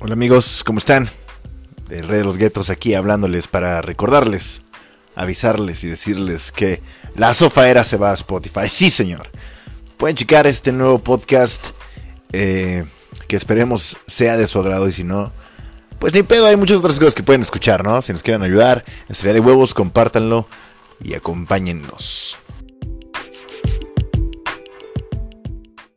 Hola amigos, ¿cómo están? El Rey de los Guetos aquí hablándoles para recordarles, avisarles y decirles que la sofaera se va a Spotify. Sí, señor. Pueden checar este nuevo podcast eh, que esperemos sea de su agrado y si no, pues ni pedo, hay muchas otras cosas que pueden escuchar, ¿no? Si nos quieren ayudar, estaría de huevos, compártanlo y acompáñennos.